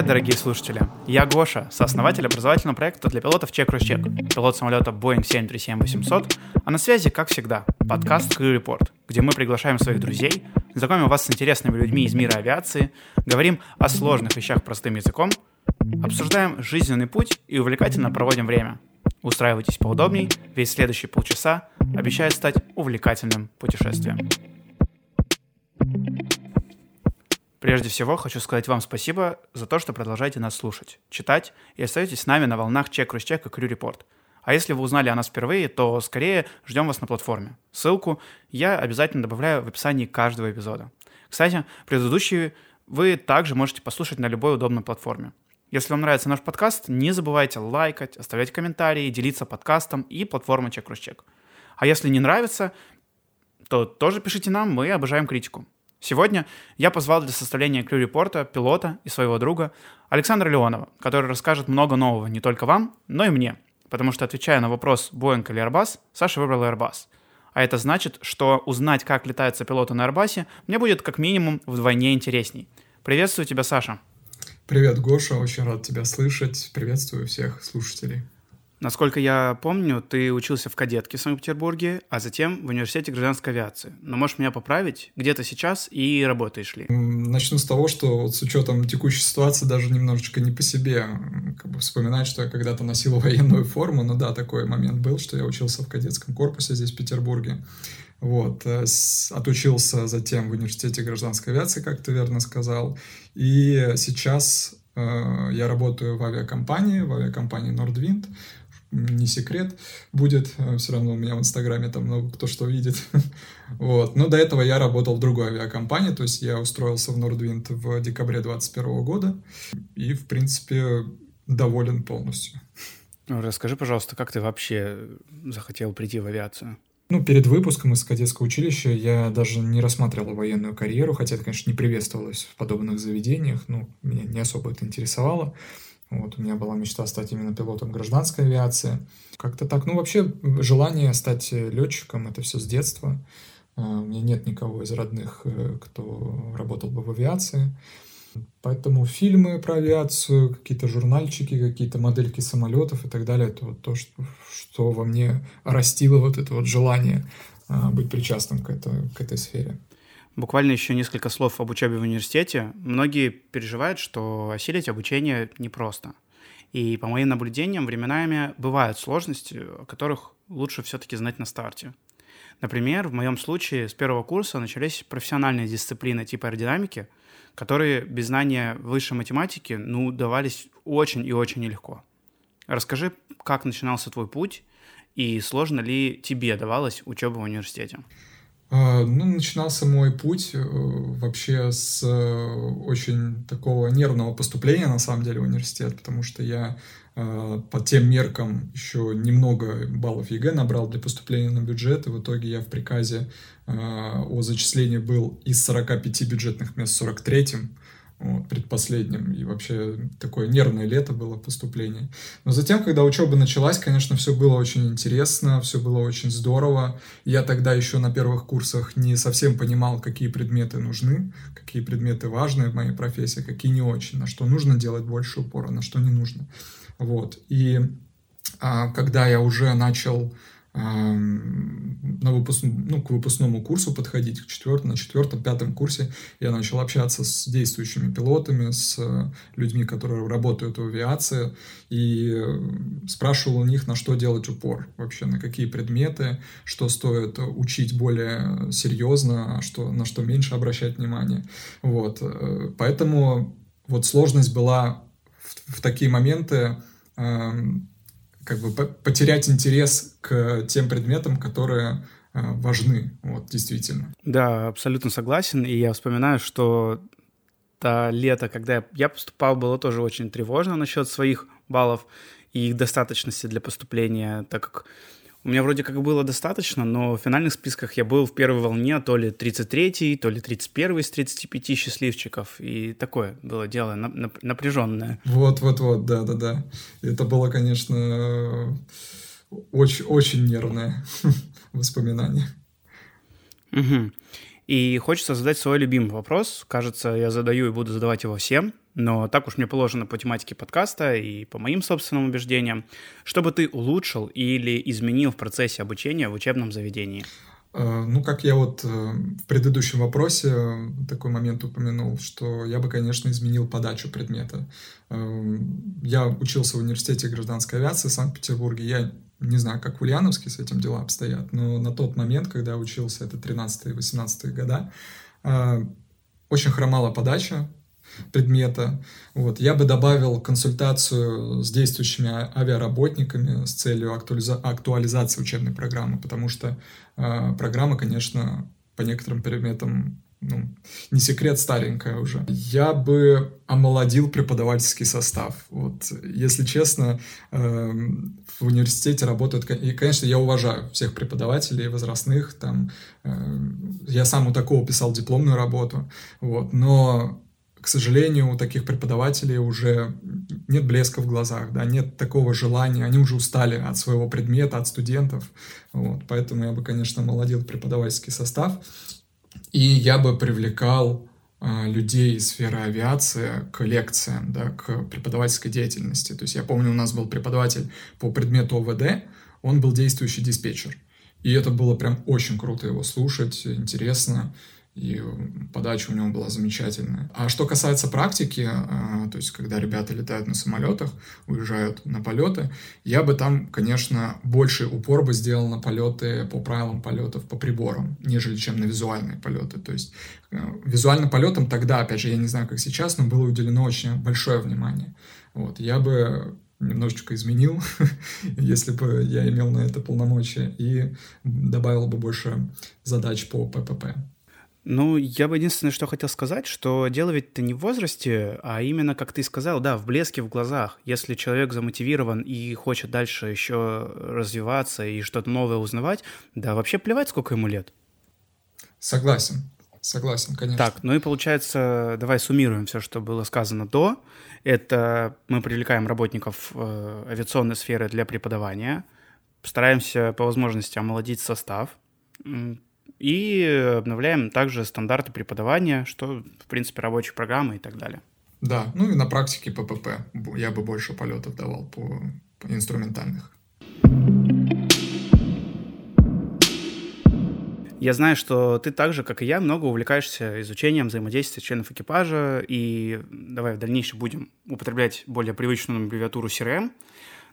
Привет, дорогие слушатели! Я Гоша, сооснователь образовательного проекта для пилотов Cross Check, пилот самолета Boeing 737-800, а на связи, как всегда, подкаст Crew Report, где мы приглашаем своих друзей, знакомим вас с интересными людьми из мира авиации, говорим о сложных вещах простым языком, обсуждаем жизненный путь и увлекательно проводим время. Устраивайтесь поудобней, ведь следующие полчаса обещают стать увлекательным путешествием. Прежде всего, хочу сказать вам спасибо за то, что продолжаете нас слушать, читать и остаетесь с нами на волнах Check Check и Crew Report. А если вы узнали о нас впервые, то скорее ждем вас на платформе. Ссылку я обязательно добавляю в описании каждого эпизода. Кстати, предыдущие вы также можете послушать на любой удобной платформе. Если вам нравится наш подкаст, не забывайте лайкать, оставлять комментарии, делиться подкастом и платформой Check Check. А если не нравится, то тоже пишите нам, мы обожаем критику. Сегодня я позвал для составления крю-репорта пилота и своего друга Александра Леонова, который расскажет много нового не только вам, но и мне, потому что, отвечая на вопрос Boeing или Airbus, Саша выбрал Airbus. А это значит, что узнать, как летается пилоту на Airbus, мне будет как минимум вдвойне интересней. Приветствую тебя, Саша. Привет, Гоша, очень рад тебя слышать. Приветствую всех слушателей. Насколько я помню, ты учился в кадетке в Санкт-Петербурге, а затем в университете гражданской авиации. Но можешь меня поправить, где ты сейчас и работаешь ли? Начну с того, что вот с учетом текущей ситуации даже немножечко не по себе как бы вспоминать, что я когда-то носил военную форму. Но да, такой момент был, что я учился в кадетском корпусе здесь, в Петербурге. Вот, э, отучился затем в университете гражданской авиации, как ты верно сказал. И сейчас э, я работаю в авиакомпании, в авиакомпании Nordwind не секрет будет. Э, Все равно у меня в Инстаграме там много кто что видит. вот. Но до этого я работал в другой авиакомпании, то есть я устроился в Nordwind в декабре 2021 года и, в принципе, доволен полностью. Расскажи, пожалуйста, как ты вообще захотел прийти в авиацию? Ну, перед выпуском из кадетского училища я даже не рассматривал военную карьеру, хотя это, конечно, не приветствовалось в подобных заведениях, ну, меня не особо это интересовало. Вот, у меня была мечта стать именно пилотом гражданской авиации. Как-то так. Ну, вообще, желание стать летчиком — это все с детства. А, у меня нет никого из родных, э, кто работал бы в авиации. Поэтому фильмы про авиацию, какие-то журнальчики, какие-то модельки самолетов и так далее, это вот то, что, что во мне растило вот это вот желание а, быть причастным к, это, к этой сфере. Буквально еще несколько слов об учебе в университете. Многие переживают, что осилить обучение непросто. И по моим наблюдениям, временами бывают сложности, о которых лучше все-таки знать на старте. Например, в моем случае с первого курса начались профессиональные дисциплины типа аэродинамики, которые без знания высшей математики ну, давались очень и очень нелегко. Расскажи, как начинался твой путь и сложно ли тебе давалась учеба в университете? А, ну, начинался мой путь э, вообще с э, очень такого нервного поступления, на самом деле, в университет, потому что я э, по тем меркам еще немного баллов ЕГЭ набрал для поступления на бюджет, и в итоге я в приказе о зачислении был из 45 бюджетных мест 43-м, вот, предпоследним, и вообще такое нервное лето было поступление. Но затем, когда учеба началась, конечно, все было очень интересно, все было очень здорово. Я тогда еще на первых курсах не совсем понимал, какие предметы нужны, какие предметы важны в моей профессии, какие не очень, на что нужно делать больше упора, на что не нужно. Вот. И а, когда я уже начал на выпуск... ну, к выпускному курсу подходить, к четвертому, на четвертом, пятом курсе я начал общаться с действующими пилотами, с э, людьми, которые работают в авиации, и спрашивал у них, на что делать упор, вообще на какие предметы, что стоит учить более серьезно, а что, на что меньше обращать внимание. Вот. Э, поэтому вот сложность была в, в такие моменты как бы потерять интерес к тем предметам, которые э, важны, вот, действительно. Да, абсолютно согласен, и я вспоминаю, что то лето, когда я поступал, было тоже очень тревожно насчет своих баллов и их достаточности для поступления, так как у меня вроде как было достаточно, но в финальных списках я был в первой волне то ли 33-й, то ли 31-й из 35 счастливчиков. И такое было дело напряженное. Вот-вот-вот, да-да-да. Это было, конечно, очень, очень нервное воспоминание. Угу. И хочется задать свой любимый вопрос. Кажется, я задаю и буду задавать его всем, но так уж мне положено по тематике подкаста и по моим собственным убеждениям. Что бы ты улучшил или изменил в процессе обучения в учебном заведении? Э, ну, как я вот э, в предыдущем вопросе э, такой момент упомянул, что я бы, конечно, изменил подачу предмета. Я учился в университете гражданской авиации в Санкт-Петербурге. Я не знаю, как в Ульяновске с этим дела обстоят, но на тот момент, когда я учился, это 13-18 года, очень хромала подача предмета. Вот. Я бы добавил консультацию с действующими авиаработниками с целью актуализа- актуализации учебной программы, потому что э, программа, конечно, по некоторым предметам ну, не секрет, старенькая уже. Я бы омолодил преподавательский состав. Вот, если честно, э, в университете работают... И, конечно, я уважаю всех преподавателей возрастных. Там, э, я сам у такого писал дипломную работу. Вот, но к сожалению, у таких преподавателей уже нет блеска в глазах, да, нет такого желания, они уже устали от своего предмета, от студентов, вот, поэтому я бы, конечно, молодил преподавательский состав, и я бы привлекал а, людей из сферы авиации к лекциям, да, к преподавательской деятельности. То есть я помню, у нас был преподаватель по предмету ОВД, он был действующий диспетчер. И это было прям очень круто его слушать, интересно и подача у него была замечательная. А что касается практики, а, то есть когда ребята летают на самолетах, уезжают на полеты, я бы там, конечно, больше упор бы сделал на полеты по правилам полетов по приборам, нежели чем на визуальные полеты. То есть э, визуальным полетам тогда, опять же, я не знаю, как сейчас, но было уделено очень большое внимание. Вот, я бы немножечко изменил, если бы я имел на это полномочия, и добавил бы больше задач по ППП. Ну, я бы единственное, что хотел сказать, что дело ведь-то не в возрасте, а именно, как ты сказал, да, в блеске в глазах. Если человек замотивирован и хочет дальше еще развиваться и что-то новое узнавать, да вообще плевать, сколько ему лет. Согласен. Согласен, конечно. Так, ну и получается, давай суммируем все, что было сказано до. Это мы привлекаем работников э, авиационной сферы для преподавания, стараемся по возможности омолодить состав, и обновляем также стандарты преподавания, что, в принципе, рабочие программы и так далее. Да, ну и на практике ППП я бы больше полетов давал по, по инструментальных. Я знаю, что ты так же, как и я, много увлекаешься изучением взаимодействия членов экипажа, и давай в дальнейшем будем употреблять более привычную аббревиатуру CRM.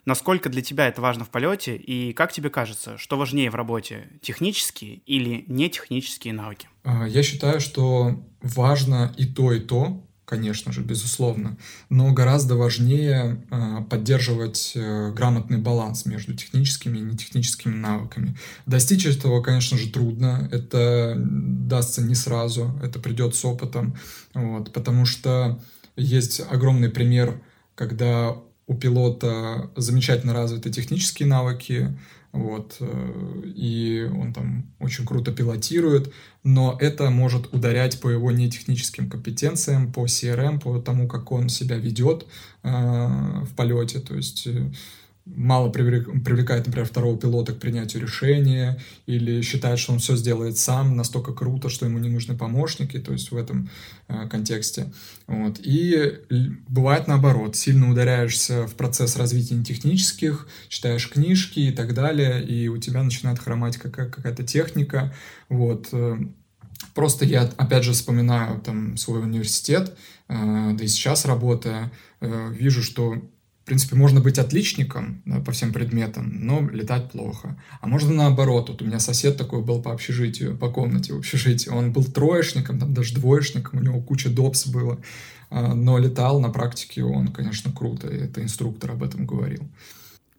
Насколько для тебя это важно в полете, и как тебе кажется, что важнее в работе, технические или нетехнические навыки? А, я считаю, что важно и то, и то, конечно же, безусловно, но гораздо важнее э, поддерживать э, грамотный баланс между техническими и нетехническими навыками. Достичь этого, конечно же, трудно, это дастся не сразу, это придет с опытом, вот, потому что есть огромный пример, когда у пилота замечательно развиты технические навыки, вот, э, и он там очень круто пилотирует, но это может ударять по его нетехническим компетенциям, по CRM, по тому, как он себя ведет э, в полете, то есть э, мало привлекает, например, второго пилота к принятию решения или считает, что он все сделает сам, настолько круто, что ему не нужны помощники, то есть в этом э, контексте. Вот. И бывает наоборот, сильно ударяешься в процесс развития технических, читаешь книжки и так далее, и у тебя начинает хромать какая- какая-то техника. Вот. Э, просто я, опять же, вспоминаю там свой университет, э, да и сейчас работая, э, вижу, что принципе, можно быть отличником по всем предметам, но летать плохо. А можно наоборот. Вот у меня сосед такой был по общежитию, по комнате в общежитии. Он был троечником, там даже двоечником, у него куча допс было. А, но летал на практике он, конечно, круто. И это инструктор об этом говорил.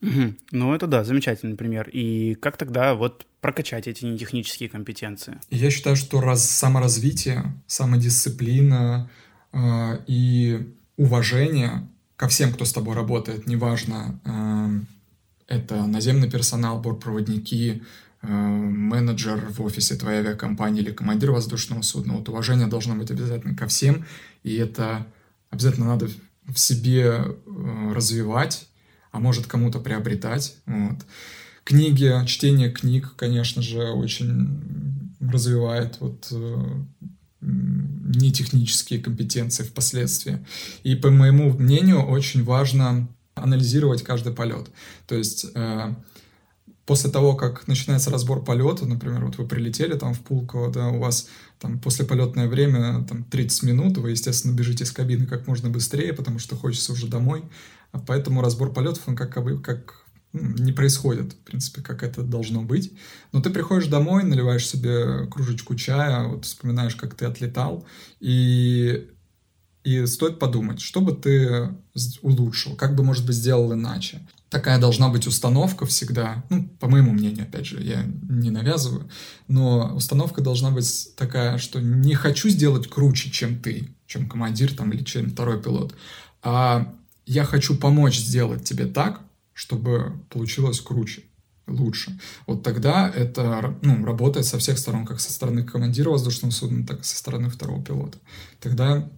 Угу. Ну, это да, замечательный пример. И как тогда вот прокачать эти нетехнические компетенции? Я считаю, что раз саморазвитие, самодисциплина э, и уважение ко всем, кто с тобой работает, неважно, э, это наземный персонал, бортпроводники, э, менеджер в офисе твоей авиакомпании или командир воздушного судна. Вот уважение должно быть обязательно ко всем, и это обязательно надо в себе э, развивать, а может кому-то приобретать. Вот. Книги, чтение книг, конечно же, очень развивает вот не технические компетенции впоследствии. И по моему мнению очень важно анализировать каждый полет. То есть после того, как начинается разбор полета, например, вот вы прилетели там в Пулково, да, у вас там после полетное время там 30 минут, вы, естественно, бежите из кабины как можно быстрее, потому что хочется уже домой, поэтому разбор полетов, он как, как не происходит, в принципе, как это должно быть. Но ты приходишь домой, наливаешь себе кружечку чая, вот вспоминаешь, как ты отлетал, и и стоит подумать, что бы ты улучшил, как бы, может быть, сделал иначе. Такая должна быть установка всегда, ну, по моему мнению, опять же, я не навязываю, но установка должна быть такая, что не хочу сделать круче, чем ты, чем командир там или чем второй пилот, а я хочу помочь сделать тебе так, чтобы получилось круче лучше. Вот тогда это ну, работает со всех сторон, как со стороны командира воздушного судна, так и со стороны второго пилота. Тогда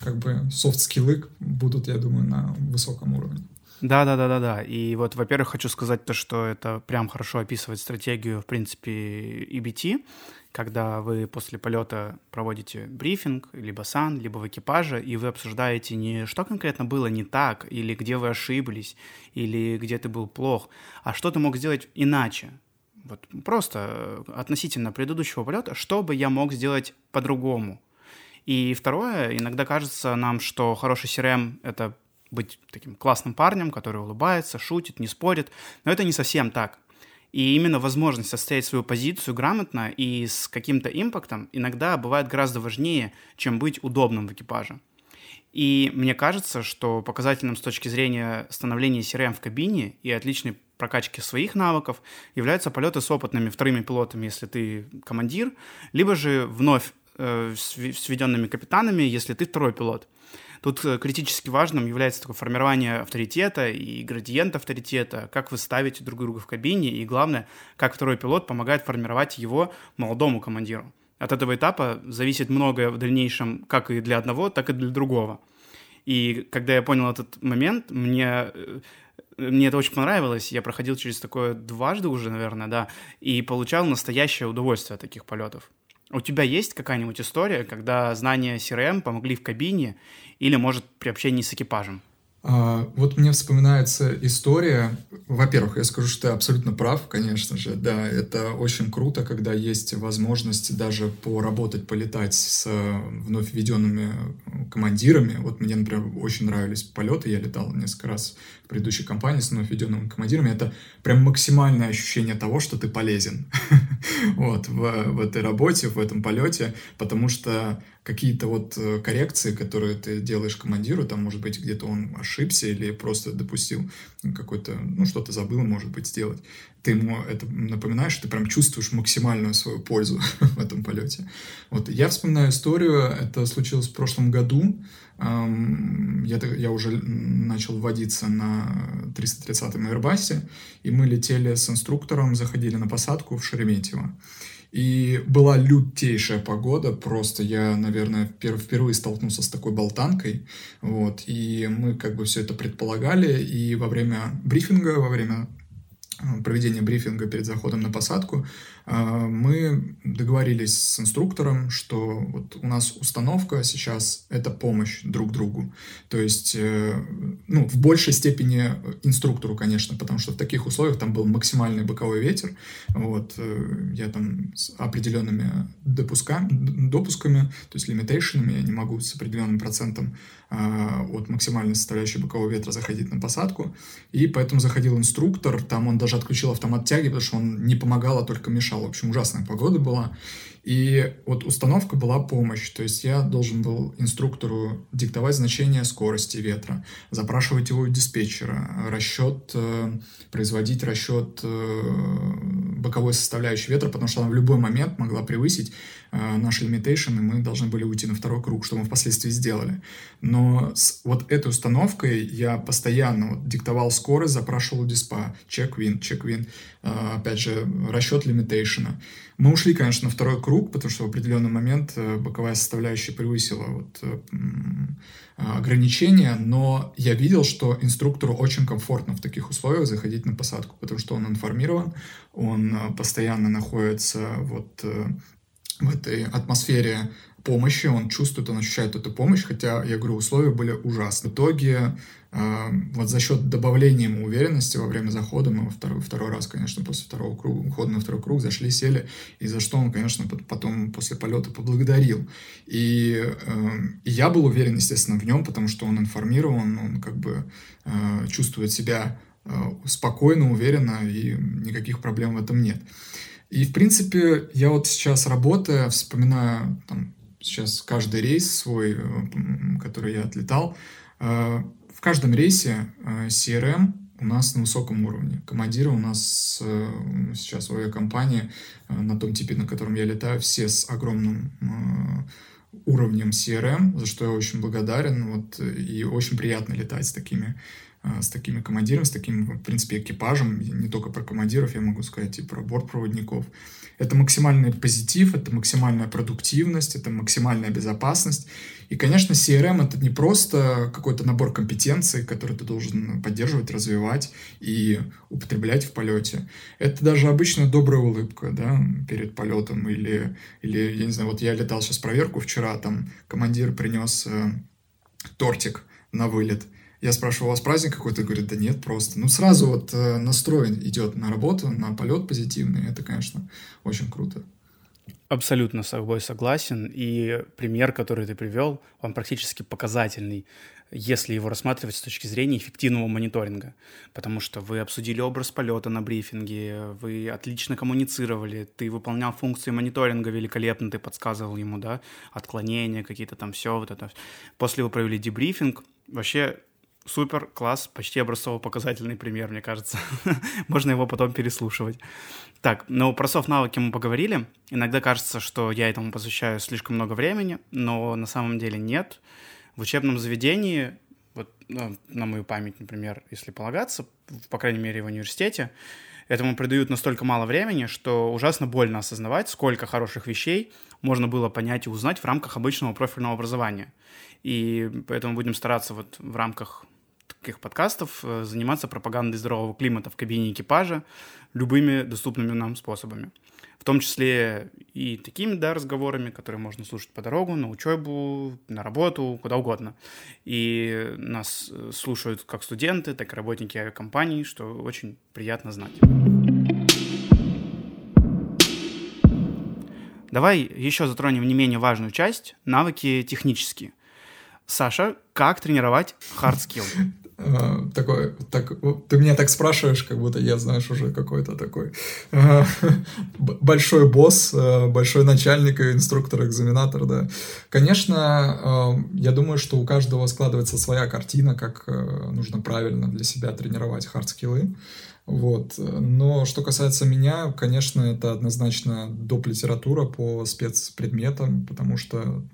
как бы софт-скиллы будут, я думаю, на высоком уровне. Да, да, да, да, да. И вот, во-первых, хочу сказать то, что это прям хорошо описывает стратегию, в принципе, EBT, когда вы после полета проводите брифинг, либо сан, либо в экипаже, и вы обсуждаете не что конкретно было не так, или где вы ошиблись, или где ты был плох, а что ты мог сделать иначе. Вот просто относительно предыдущего полета, что бы я мог сделать по-другому, и второе, иногда кажется нам, что хороший CRM — это быть таким классным парнем, который улыбается, шутит, не спорит, но это не совсем так. И именно возможность отстоять свою позицию грамотно и с каким-то импактом иногда бывает гораздо важнее, чем быть удобным в экипаже. И мне кажется, что показательным с точки зрения становления CRM в кабине и отличной прокачки своих навыков являются полеты с опытными вторыми пилотами, если ты командир, либо же вновь э, с введенными капитанами, если ты второй пилот. Тут э, критически важным является такое формирование авторитета и градиент авторитета, как вы ставите друг друга в кабине, и главное, как второй пилот помогает формировать его молодому командиру. От этого этапа зависит многое в дальнейшем, как и для одного, так и для другого. И когда я понял этот момент, мне э, мне это очень понравилось. Я проходил через такое дважды уже, наверное, да, и получал настоящее удовольствие от таких полетов. У тебя есть какая-нибудь история, когда знания CRM помогли в кабине или, может, при общении с экипажем? А, вот мне вспоминается история. Во-первых, я скажу, что ты абсолютно прав, конечно же. Да, это очень круто, когда есть возможность даже поработать, полетать с вновь введенными командирами. Вот мне, например, очень нравились полеты. Я летал несколько раз в предыдущей компании с вновь введенными командирами. Это прям максимальное ощущение того, что ты полезен вот, в, в этой работе, в этом полете, потому что какие-то вот э, коррекции, которые ты делаешь командиру, там, может быть, где-то он ошибся или просто допустил какой-то, ну, что-то забыл, может быть, сделать. Ты ему это напоминаешь, ты прям чувствуешь максимальную свою пользу в этом полете. Вот я вспоминаю историю, это случилось в прошлом году, я, я уже начал вводиться на 330-м Airbus, и мы летели с инструктором, заходили на посадку в Шереметьево. И была лютейшая погода, просто я, наверное, впервые столкнулся с такой болтанкой, вот, и мы как бы все это предполагали, и во время брифинга, во время проведения брифинга перед заходом на посадку, а, мы договорились с инструктором, что вот у нас установка сейчас — это помощь друг другу. То есть, э, ну, в большей степени инструктору, конечно, потому что в таких условиях там был максимальный боковой ветер. Вот, э, я там с определенными допусками, допусками, то есть лимитейшенами, я не могу с определенным процентом от максимальной составляющей бокового ветра заходить на посадку. И поэтому заходил инструктор, там он даже отключил автомат тяги, потому что он не помогал, а только мешал. В общем, ужасная погода была. И вот установка была помощь, то есть я должен был инструктору диктовать значение скорости ветра, запрашивать его у диспетчера, расчет, э, производить расчет э, боковой составляющей ветра, потому что она в любой момент могла превысить э, наш лимитейшн, и мы должны были уйти на второй круг, что мы впоследствии сделали. Но с вот этой установкой я постоянно вот, диктовал скорость, запрашивал у диспа, чек-вин, чек-вин, опять же, расчет лимитейшена. Мы ушли, конечно, на второй круг, потому что в определенный момент э, боковая составляющая превысила вот э, ограничения, но я видел, что инструктору очень комфортно в таких условиях заходить на посадку, потому что он информирован, он э, постоянно находится вот в этой атмосфере помощи, он чувствует, он ощущает эту помощь, хотя, я говорю, условия были ужасны. В итоге, э, вот за счет добавления ему уверенности во время захода, мы во второй, второй раз, конечно, после второго круга, ухода на второй круг, зашли, сели, и за что он, конечно, потом после полета поблагодарил. И, э, и я был уверен, естественно, в нем, потому что он информирован, он как бы э, чувствует себя э, спокойно, уверенно, и никаких проблем в этом нет. И, в принципе, я вот сейчас работая, вспоминаю там, сейчас каждый рейс свой, э, который я отлетал, каждом рейсе э, CRM у нас на высоком уровне. Командиры у нас сейчас в авиакомпании на том типе, на котором я летаю, все с огромным уровнем CRM, за что я очень благодарен. Вот, и очень приятно летать с такими с такими командирами, с таким, в принципе, экипажем, не только про командиров, я могу сказать и про бортпроводников. Это максимальный позитив, это максимальная продуктивность, это максимальная безопасность. И, конечно, CRM — это не просто какой-то набор компетенций, который ты должен поддерживать, развивать и употреблять в полете. Это даже обычная добрая улыбка, да, перед полетом или, или я не знаю, вот я летал сейчас проверку вчера, там командир принес э, тортик на вылет — я спрашиваю, у вас праздник какой-то? Говорит, да нет, просто. Ну, сразу вот э, настрой идет на работу, на полет позитивный. Это, конечно, очень круто. Абсолютно с собой согласен. И пример, который ты привел, он практически показательный, если его рассматривать с точки зрения эффективного мониторинга. Потому что вы обсудили образ полета на брифинге, вы отлично коммуницировали, ты выполнял функции мониторинга великолепно, ты подсказывал ему, да, отклонения какие-то там, все вот это. После вы провели дебрифинг, вообще супер, класс, почти образцово-показательный пример, мне кажется. Можно его потом переслушивать. Так, ну, про софт-навыки мы поговорили. Иногда кажется, что я этому посвящаю слишком много времени, но на самом деле нет. В учебном заведении, вот ну, на мою память, например, если полагаться, по крайней мере, в университете, этому придают настолько мало времени, что ужасно больно осознавать, сколько хороших вещей можно было понять и узнать в рамках обычного профильного образования. И поэтому будем стараться вот в рамках таких подкастов э, заниматься пропагандой здорового климата в кабине экипажа любыми доступными нам способами. В том числе и такими, да, разговорами, которые можно слушать по дорогу, на учебу, на работу, куда угодно. И нас э, слушают как студенты, так и работники авиакомпаний, что очень приятно знать. Давай еще затронем не менее важную часть — навыки технические. Саша, как тренировать hard skill? Э, такой, так, ты меня так спрашиваешь, как будто я, знаешь, уже какой-то такой э, большой босс, э, большой начальник, инструктор, экзаменатор, да. Конечно, я думаю, что у каждого складывается своя картина, как нужно правильно для себя тренировать hard skill ы. Вот. Но что касается меня, конечно, это однозначно доп. литература по спецпредметам, потому что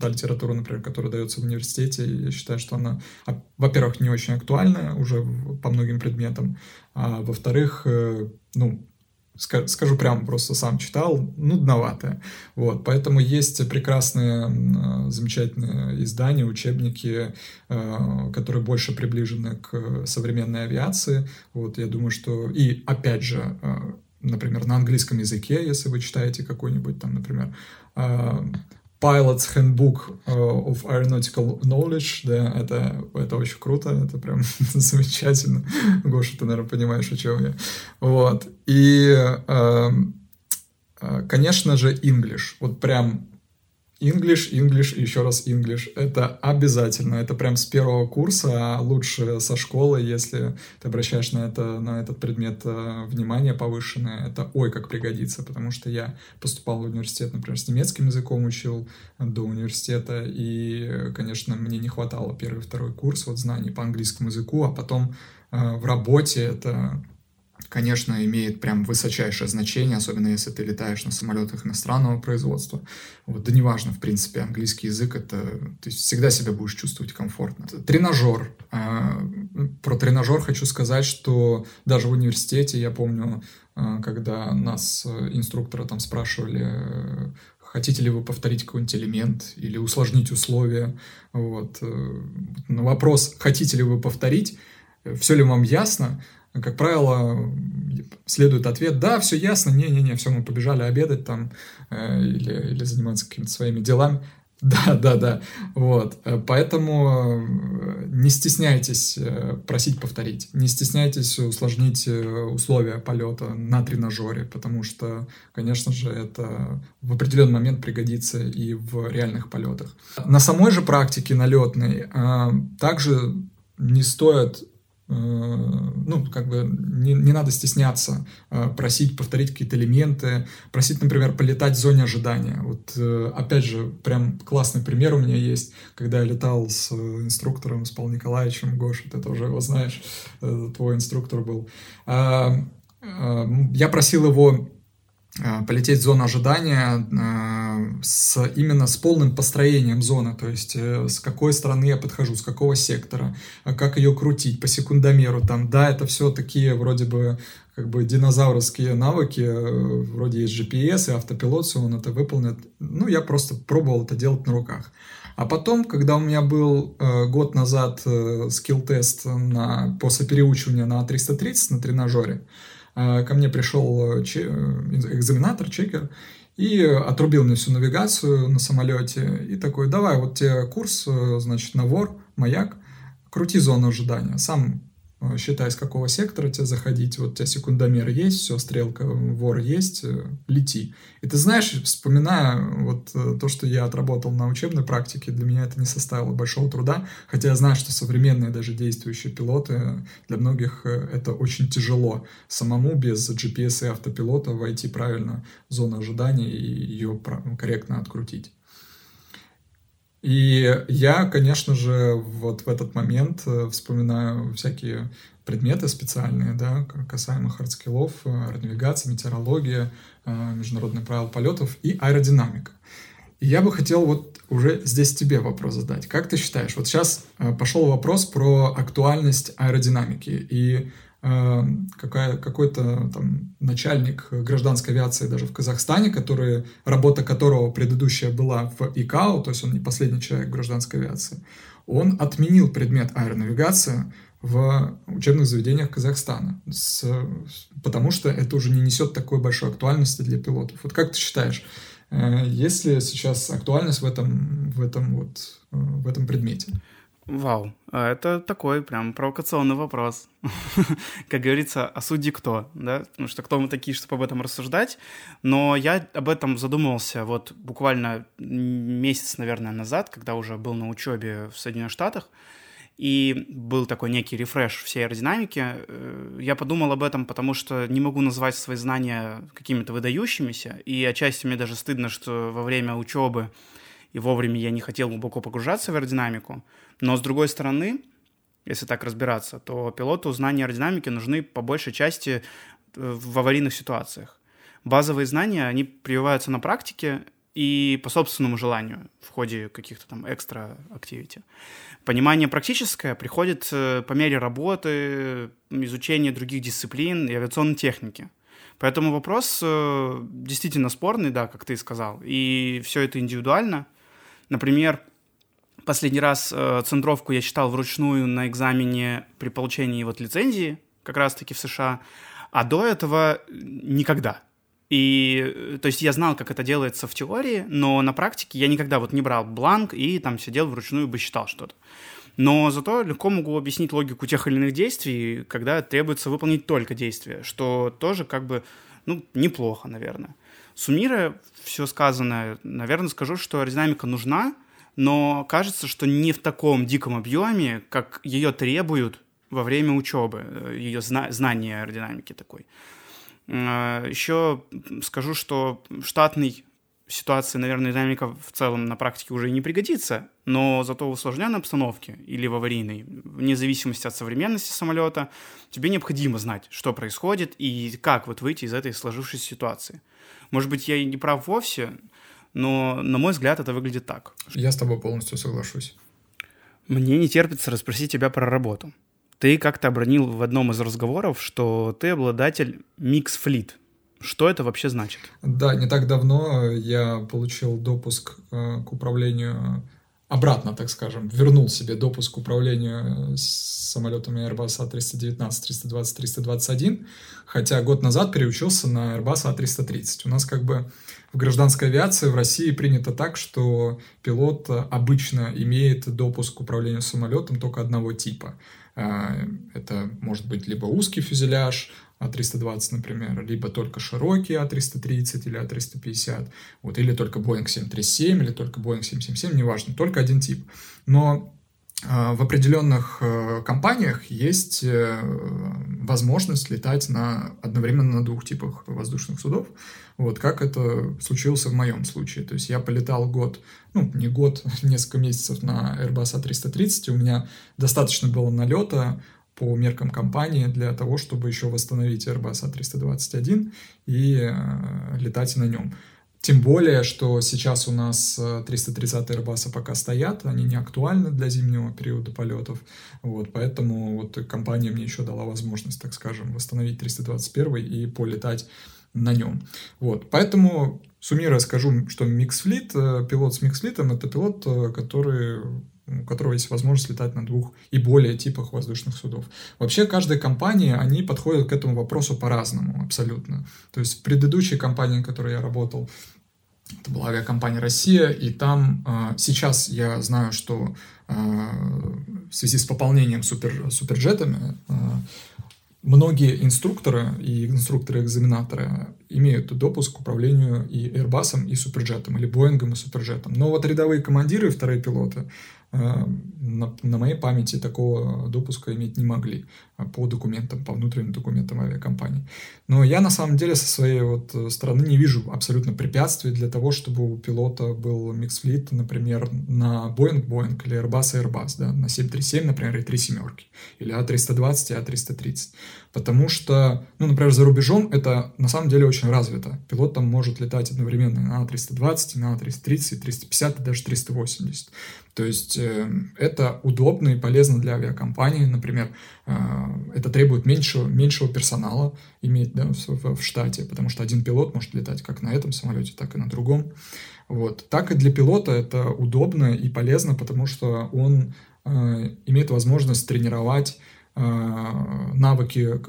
та литература, например, которая дается в университете, я считаю, что она, а, во-первых, не очень актуальная уже по многим предметам, а во-вторых, э, ну, скажу прямо, просто сам читал, нудноватое. Вот, поэтому есть прекрасные, замечательные издания, учебники, э, которые больше приближены к современной авиации. Вот, я думаю, что... И, опять же, э, например, на английском языке, если вы читаете какой-нибудь там, например, э, Pilot's Handbook э, of Aeronautical Knowledge, да, это, это очень круто, это прям замечательно. Гоша, ты, наверное, понимаешь, о чем я. Вот. И, эм, э, конечно же, English. Вот прям English, English еще раз English. Это обязательно. Это прям с первого курса, а лучше со школы, если ты обращаешь на, это, на этот предмет э, внимание повышенное. Это ой как пригодится, потому что я поступал в университет, например, с немецким языком учил до университета, и, конечно, мне не хватало первый второй курс вот знаний по английскому языку, а потом э, в работе это конечно, имеет прям высочайшее значение, особенно если ты летаешь на самолетах иностранного производства. Вот, да неважно, в принципе, английский язык, это ты всегда себя будешь чувствовать комфортно. Тренажер. А, про тренажер хочу сказать, что даже в университете, я помню, а, когда нас, э, инструктора, там спрашивали, хотите ли вы повторить какой-нибудь элемент или усложнить условия. Вот. Э, на вопрос, хотите ли вы повторить, все ли вам ясно, как правило, следует ответ, да, все ясно, не-не-не, все, мы побежали обедать там э, или, или заниматься какими-то своими делами. Да, да, да. Вот. Э, поэтому э, не стесняйтесь э, просить повторить. Не стесняйтесь усложнить условия полета на тренажере, потому что, конечно же, это в определенный момент пригодится и в реальных полетах. На самой же практике налетной также не стоит Э, ну, как бы не, не надо стесняться э, просить повторить какие-то элементы, просить, например, полетать в зоне ожидания. Вот, э, опять же, прям классный пример у меня есть, когда я летал с инструктором, с Павлом Николаевичем, Гоша, ты тоже его знаешь, твой инструктор был. Я просил его Э, полететь в зону ожидания э, с, именно с полным построением зоны, то есть э, с какой стороны я подхожу, с какого сектора, как ее крутить по секундомеру, там, да, это все такие вроде бы как бы динозавровские навыки, вроде есть GPS и автопилот, все он это выполнит. Ну, я просто пробовал это делать на руках. А потом, когда у меня был э, год назад э, скилл-тест на, после переучивания на 330 на тренажере, а, ко мне пришел э, э, экзаменатор, чекер, и отрубил мне всю навигацию на самолете, и такой, давай, вот тебе курс, э, значит, на вор, маяк, крути зону ожидания, сам считай, с какого сектора тебе заходить, вот у тебя секундомер есть, все, стрелка, вор есть, э, лети. И ты знаешь, вспоминая вот э, то, что я отработал на учебной практике, для меня это не составило большого труда, хотя я знаю, что современные даже действующие пилоты, для многих это очень тяжело самому без GPS и автопилота войти правильно в зону ожидания и ее корректно открутить. И я, конечно же, вот в этот момент э, вспоминаю всякие предметы специальные, да, касаемо hard skill ов, э, аэронавигация, метеорология, э, международные правила полетов и аэродинамика. И я бы хотел вот уже здесь тебе вопрос задать. Как ты считаешь, вот сейчас пошел вопрос про актуальность аэродинамики, и какая, какой-то там начальник гражданской авиации даже в Казахстане, который, работа которого предыдущая была в ИКАО, то есть он не последний человек гражданской авиации, он отменил предмет аэронавигация в учебных заведениях Казахстана, с, потому что это уже не несет такой большой актуальности для пилотов. Вот как ты считаешь, э, есть ли сейчас актуальность в этом, в этом, вот, э, в этом предмете? Вау, а это такой прям провокационный вопрос. как говорится, а судьи кто, да? Потому что кто мы такие, чтобы об этом рассуждать? Но я об этом задумывался вот буквально месяц, наверное, назад, когда уже был на учебе в Соединенных Штатах, и был такой некий рефреш всей аэродинамики. Э, я подумал об этом, потому что не могу назвать свои знания какими-то выдающимися, и отчасти мне даже стыдно, что во время учебы и вовремя я не хотел глубоко погружаться в аэродинамику. Но с другой стороны, если так разбираться, то пилоту знания аэродинамики нужны по большей части э, в аварийных ситуациях. Базовые знания, они прививаются на практике и по собственному желанию в ходе каких-то там экстра активити. Понимание практическое приходит э, по мере работы, изучения других дисциплин и авиационной техники. Поэтому вопрос э, действительно спорный, да, как ты сказал, и все это индивидуально – Например, последний раз э, центровку я читал вручную на экзамене при получении вот лицензии, как раз-таки в США, а до этого никогда. И, э, то есть я знал, как это делается в теории, но на практике я никогда вот не брал бланк и там сидел вручную бы считал что-то. Но зато легко могу объяснить логику тех или иных действий, когда требуется выполнить только действия, что тоже как бы, ну, неплохо, наверное. Суммируя все сказанное, наверное, скажу, что аэродинамика нужна, но кажется, что не в таком диком объеме, как ее требуют во время учебы, э, ее зна- знание аэродинамики такой. Э, Еще скажу, что штатный ситуации, наверное, динамика в целом на практике уже и не пригодится, но зато в усложненной обстановке или в аварийной, вне зависимости от современности самолета, тебе необходимо знать, что происходит и как вот выйти из этой сложившейся ситуации. Может быть, я и не прав вовсе, но, на мой взгляд, это выглядит так. Я с тобой полностью соглашусь. Мне не терпится расспросить тебя про работу. Ты как-то обронил в одном из разговоров, что ты обладатель Fleet. Что это вообще значит? Да, не так давно я получил допуск э, к управлению обратно, так скажем, вернул себе допуск к управлению самолетами Airbus A319, 320, 321, хотя год назад переучился на Airbus A330. У нас как бы в гражданской авиации в России принято так, что пилот обычно имеет допуск к управлению самолетом только одного типа. А, это может быть либо узкий фюзеляж, а320, например, либо только широкий А330 или А350, вот, или только Boeing 737, или только Boeing 777, неважно, только один тип. Но в определенных э, компаниях есть э, возможность летать на, одновременно на двух типах воздушных судов, вот как это случилось в моем случае. То есть я полетал год, ну, не год, несколько месяцев на Airbus A330, у меня достаточно было налета по меркам компании для того, чтобы еще восстановить Airbus A321 и э, летать на нем. Тем более, что сейчас у нас 330 э, Airbus пока стоят, они не актуальны для зимнего периода полетов, вот, поэтому вот компания мне еще дала возможность, так скажем, восстановить 321 и полетать на нем. Вот, поэтому суммируя скажу, что Fleet, э, пилот с Fleet это пилот, который у которого есть возможность летать на двух и более типах воздушных судов. Вообще, каждая компания, они подходят к этому вопросу по-разному, абсолютно. То есть в предыдущей компании, в которой я работал, это была авиакомпания «Россия», и там э, сейчас я знаю, что э, в связи с пополнением супер, суперджетами э, многие инструкторы и инструкторы-экзаменаторы имеют допуск к управлению и Airbus, и Суперджетом, или Боингом и Суперджетом. Но вот рядовые командиры, вторые пилоты, на, на моей памяти такого допуска иметь не могли а, по документам, по внутренним документам авиакомпании. Но я на самом деле со своей вот стороны не вижу абсолютно препятствий для того, чтобы у пилота был микс-флит, например, на Boeing Boeing или Airbus Airbus, да, на 737, например, и 3 семерки, или А320 и А330. Потому что, ну, например, за рубежом это на самом деле очень развито. Пилот там может летать одновременно на А320, на А330, 350 и даже 380. То есть э, это удобно и полезно для авиакомпании. Например, э, это требует меньшего, меньшего персонала иметь да, в, в штате, потому что один пилот может летать как на этом самолете, так и на другом. Вот. Так и для пилота это удобно и полезно, потому что он э, имеет возможность тренировать навыки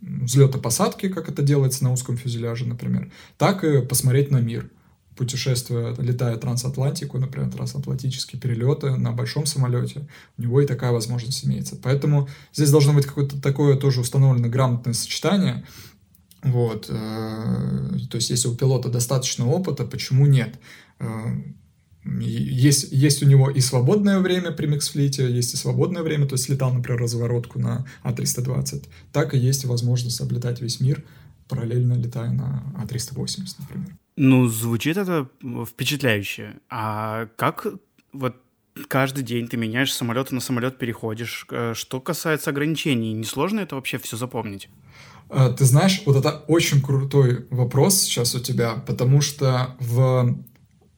взлета-посадки, как это делается на узком фюзеляже, например, так и посмотреть на мир путешествуя, летая трансатлантику, например, трансатлантические перелеты на большом самолете, у него и такая возможность имеется. Поэтому здесь должно быть какое-то такое тоже установленное грамотное сочетание. Вот. Э, то есть, если у пилота достаточно опыта, почему нет? Есть, есть у него и свободное время при миксфлите, есть и свободное время, то есть летал, например, разворотку на А320, так и есть возможность облетать весь мир, параллельно летая на А380, например. Ну, звучит это впечатляюще. А как вот каждый день ты меняешь самолет на самолет, переходишь? Э, что касается ограничений, несложно это вообще все запомнить? Э, ты знаешь, вот это очень крутой вопрос сейчас у тебя, потому что в,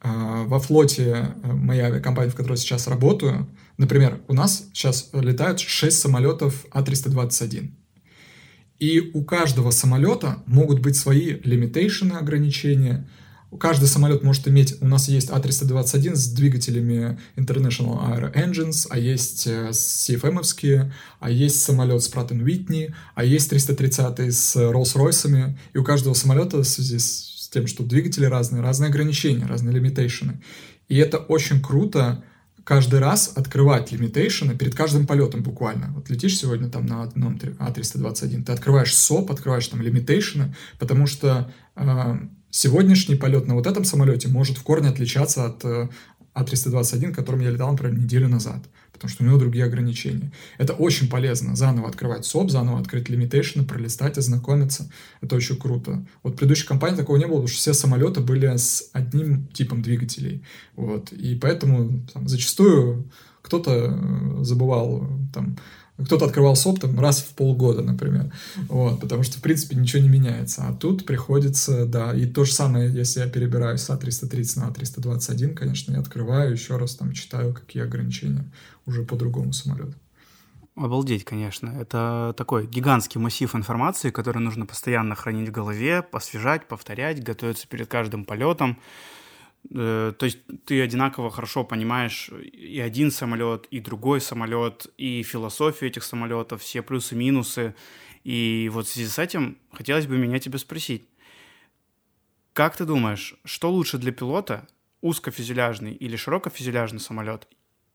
во флоте моей авиакомпании, в которой сейчас работаю, например, у нас сейчас летают 6 самолетов А321. И у каждого самолета могут быть свои лимитейшены, ограничения. Каждый самолет может иметь, у нас есть А321 с двигателями International Aero Engines, а есть CFM-овские, а есть самолет с Pratt Whitney, а есть 330 с Rolls-Royce, и у каждого самолета в связи с тем, что двигатели разные, разные ограничения, разные лимитейшены. И это очень круто, каждый раз открывать лимитейшены перед каждым полетом буквально. Вот летишь сегодня там на одном А321, ты открываешь СОП, открываешь там лимитейшены, потому что э, сегодняшний полет на вот этом самолете может в корне отличаться от э, А321, которым я летал, например, неделю назад потому что у него другие ограничения. Это очень полезно, заново открывать СОП, заново открыть лимитейшн, пролистать, ознакомиться. Это очень круто. Вот в предыдущей компании такого не было, потому что все самолеты были с одним типом двигателей. Вот. И поэтому там, зачастую кто-то э, забывал там кто-то открывал СОП там раз в полгода, например. Вот, потому что, в принципе, ничего не меняется. А тут приходится, да, и то же самое, если я перебираю с А330 на А321, конечно, я открываю, еще раз там читаю, какие ограничения уже по другому самолету. Обалдеть, конечно. Это такой гигантский массив информации, который нужно постоянно хранить в голове, посвежать, повторять, готовиться перед каждым полетом. Э, то есть ты одинаково хорошо понимаешь и один самолет, и другой самолет, и философию этих самолетов, все плюсы, минусы. И вот в связи с этим хотелось бы меня тебя спросить. Как ты думаешь, что лучше для пилота, узкофюзеляжный или широкофюзеляжный самолет?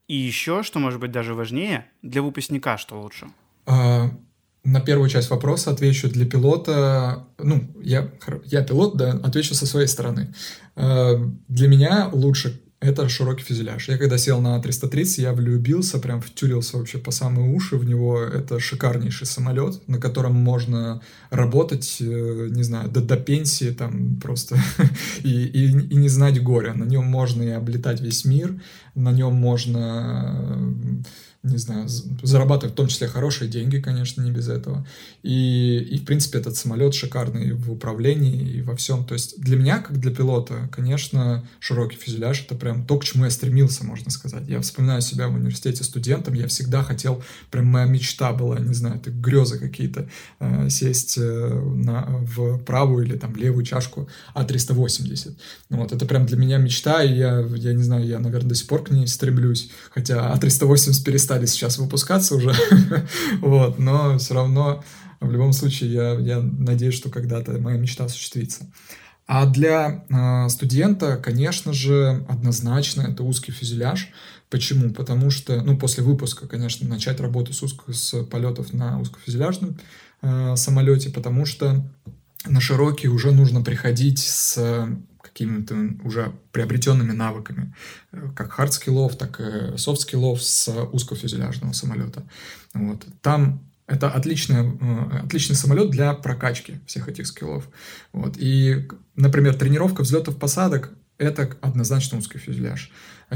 И еще, что может быть даже важнее, для выпускника что лучше? А, на первую часть вопроса отвечу для пилота. Ну, я, я пилот, да, отвечу со своей стороны. А, для меня лучше это широкий фюзеляж. Я когда сел на 330, я влюбился, прям втюрился вообще по самые уши в него. Это шикарнейший самолет, на котором можно работать, э, не знаю, до, до пенсии там просто и, и, и не знать горя. На нем можно и облетать весь мир, на нем можно не знаю, зарабатывать в том числе хорошие деньги, конечно, не без этого. И, и в принципе, этот самолет шикарный в управлении и во всем. То есть для меня, как для пилота, конечно, широкий фюзеляж — это прям то, к чему я стремился, можно сказать. Я вспоминаю себя в университете студентом, я всегда хотел, прям моя мечта была, не знаю, это грезы какие-то, э, сесть э, на, в правую или там левую чашку А380. Ну, вот, это прям для меня мечта, и я, я не знаю, я, наверное, до сих пор к ней стремлюсь, хотя А380 перестал перестали сейчас выпускаться уже, вот, но все равно в любом случае я, я надеюсь, что когда-то моя мечта осуществится. А для э, студента, конечно же, однозначно это узкий фюзеляж. Почему? Потому что, ну, после выпуска, конечно, начать работу с, узко, с полетов на узкофюзеляжном э, самолете, потому что на широкий уже нужно приходить с какими-то уже приобретенными навыками, э, как hard skill ов, так и soft skill ов с узкофюзеляжного самолета. Вот. Там это отличный, э, отличный самолет для прокачки всех этих скиллов. Вот. И, например, тренировка взлетов-посадок — это однозначно узкий фюзеляж.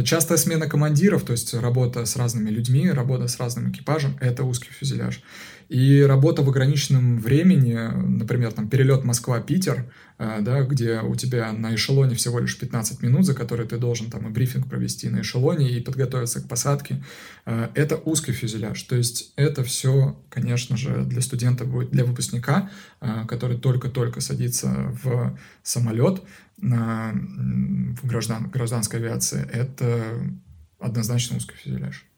Частая смена командиров, то есть работа с разными людьми, работа с разным экипажем — это узкий фюзеляж. И работа в ограниченном времени, например, там перелет Москва-Питер, э, да, где у тебя на эшелоне всего лишь 15 минут, за которые ты должен там и брифинг провести на эшелоне и подготовиться к посадке, э, это узкий фюзеляж. То есть это все, конечно же, для студента будет, для выпускника, э, который только-только садится в самолет в граждан, гражданской авиации, это однозначно узкий фюзеляж.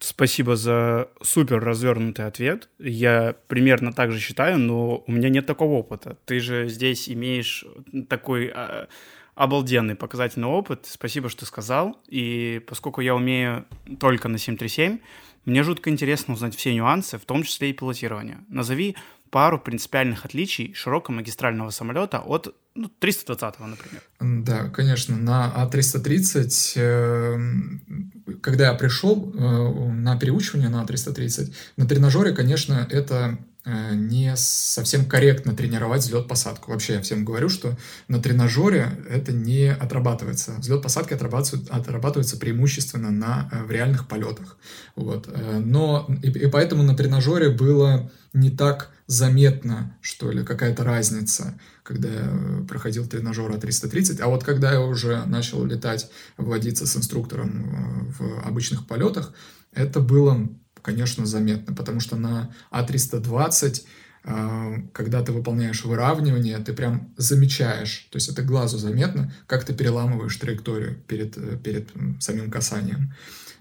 Спасибо за супер развернутый ответ. Я примерно так же считаю, но у меня нет такого опыта. Ты же здесь имеешь такой а, обалденный показательный опыт. Спасибо, что сказал. И поскольку я умею только на 737, мне жутко интересно узнать все нюансы, в том числе и пилотирование. Назови пару принципиальных отличий широкомагистрального самолета от ну, 320-го, например. Да, конечно. На А330, э, когда я пришел э, на переучивание на А330, на тренажере, конечно, это э, не совсем корректно тренировать взлет-посадку. Вообще я всем говорю, что на тренажере это не отрабатывается. Взлет-посадки отрабатываются, отрабатываются преимущественно на, в реальных полетах. Вот. Но и, и поэтому на тренажере было не так заметно, что ли, какая-то разница, когда я проходил тренажер А330. А вот когда я уже начал летать, вводиться с инструктором э, в обычных полетах, это было, конечно, заметно, потому что на А320 э, когда ты выполняешь выравнивание, ты прям замечаешь, то есть это глазу заметно, как ты переламываешь траекторию перед, э, перед самим касанием.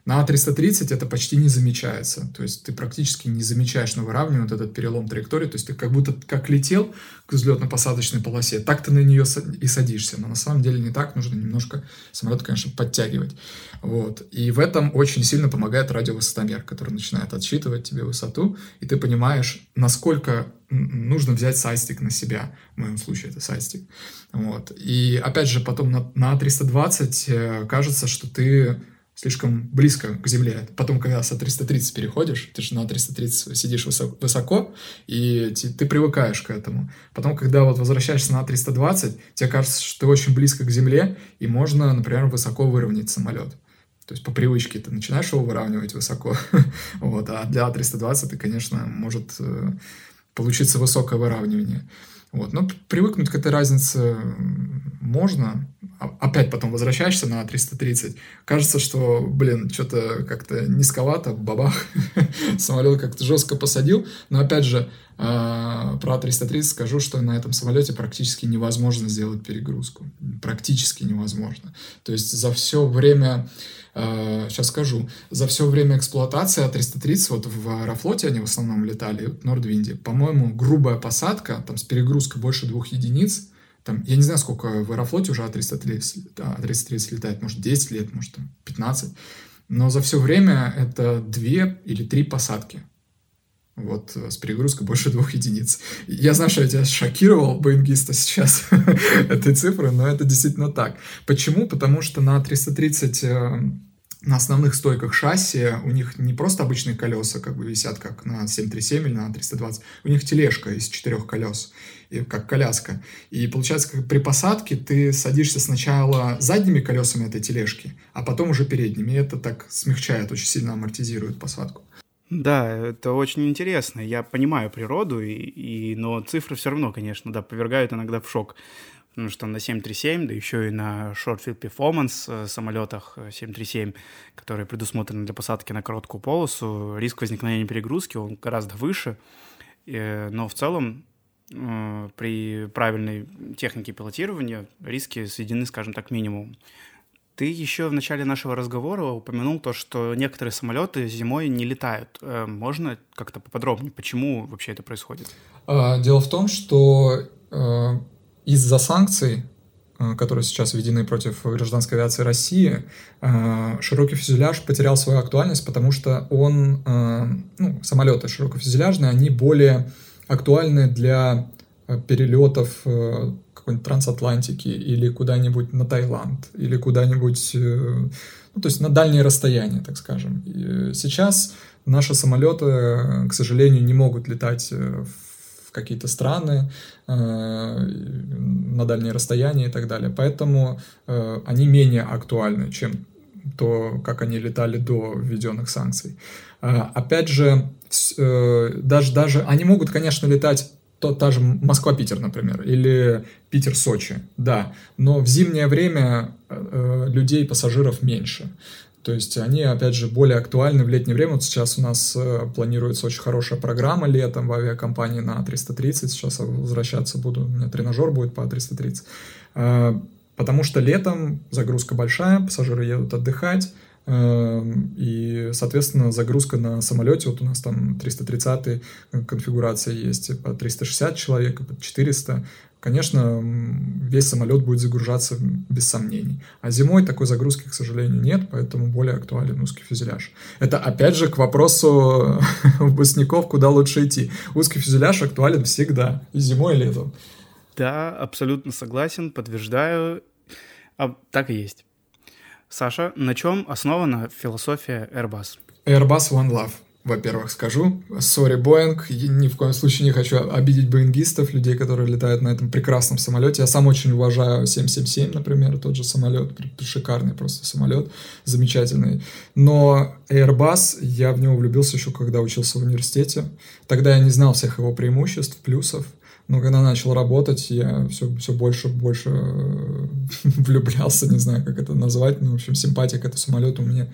На А330 это почти не замечается. То есть ты практически не замечаешь на выравнивании вот этот перелом траектории. То есть ты как будто как летел к взлетно-посадочной полосе, так ты на нее и садишься. Но на самом деле не так. Нужно немножко самолет, конечно, подтягивать. Вот. И в этом очень сильно помогает радиовысотомер, который начинает отсчитывать тебе высоту, и ты понимаешь, насколько нужно взять сайстик на себя. В моем случае это сайстик. Вот. И опять же, потом на, на А320 э, кажется, что ты слишком близко к земле. Потом, когда с А330 переходишь, ты же на А330 сидишь высоко, высоко и ты, ты привыкаешь к этому. Потом, когда вот возвращаешься на А320, тебе кажется, что ты очень близко к земле, и можно, например, высоко выровнять самолет. То есть по привычке ты начинаешь его выравнивать высоко, вот, а для А320 ты, конечно, может э, получиться высокое выравнивание. Вот. Но привыкнуть к этой разнице можно, а, опять потом возвращаешься на 330, кажется, что, блин, что-то как-то низковато, бабах, самолет как-то жестко посадил, но опять же, а, про 330 скажу, что на этом самолете практически невозможно сделать перегрузку. Практически невозможно. То есть за все время, сейчас а, скажу, за все время эксплуатации А330, вот в Аэрофлоте они в основном летали, в Нордвинде, по-моему, грубая посадка, там с перегрузкой больше двух единиц, там, я не знаю, сколько в Аэрофлоте уже А330, А330 летает, может, 10 лет, может, там, 15, но за все время это две или три посадки. Вот э, с перегрузкой больше двух единиц. Я знаю, что я тебя шокировал, боингиста, сейчас этой цифры, но это действительно так. Почему? Потому что на 330 э, на основных стойках шасси у них не просто обычные колеса как бы висят, как на 737 или на 320, у них тележка из четырех колес, как коляска. И получается, как при посадке ты садишься сначала задними колесами этой тележки, а потом уже передними. И это так смягчает, очень сильно амортизирует посадку. Да, это очень интересно. Я понимаю природу, и, и, но цифры все равно, конечно, да, повергают иногда в шок. Потому что на 737, да еще и на Short Field Performance э, самолетах 737, э, которые предусмотрены для посадки на короткую полосу, риск возникновения перегрузки, он гораздо выше. Э, но в целом при правильной технике пилотирования риски сведены, скажем так, минимум. Ты еще в начале нашего разговора упомянул то, что некоторые самолеты зимой не летают. Можно как-то поподробнее, почему вообще это происходит? А, дело в том, что из-за санкций, э, которые сейчас введены против гражданской авиации России, широкий фюзеляж потерял свою актуальность, потому что он, ну, самолеты широкофюзеляжные, они более актуальны для перелетов какой-нибудь трансатлантики или куда-нибудь на Таиланд или куда-нибудь, э, ну, то есть на дальние расстояния, так скажем. И сейчас наши самолеты, э, к сожалению, не могут летать э, в какие-то страны на дальние расстояния и так далее. Поэтому они менее актуальны, чем то, как они летали до введенных санкций. Опять же, даже, даже они могут, конечно, летать то, та же Москва-Питер, например, или Питер-Сочи, да. Но в зимнее время э, людей, пассажиров меньше. То есть они, опять же, более актуальны в летнее время. Вот сейчас у нас э, планируется очень хорошая программа летом в авиакомпании на 330. Сейчас возвращаться буду, у меня тренажер будет по 330. Э, потому что летом загрузка большая, пассажиры едут отдыхать, Эм, и, соответственно, загрузка на самолете, вот у нас там 330 конфигурация есть, по 360 человек, по 400, конечно, весь самолет будет загружаться без сомнений. А зимой такой загрузки, к сожалению, нет, поэтому более актуален узкий фюзеляж. Это, опять же, к вопросу выпускников, куда лучше идти. Узкий фюзеляж актуален всегда, и зимой, и летом. Да, абсолютно согласен, подтверждаю. А, так и есть. Саша, на чем основана философия Airbus? Airbus One Love. Во-первых, скажу, сори, Boeing, ни в коем случае не хочу обидеть боингистов, людей, которые летают на этом прекрасном самолете. Я сам очень уважаю 777, например, тот же самолет, шикарный просто самолет, замечательный. Но Airbus, я в него влюбился еще когда учился в университете. Тогда я не знал всех его преимуществ, плюсов. Но когда начал работать, я все, все больше больше э, влюблялся, не знаю, как это назвать, но, в общем, симпатия к этому самолету у меня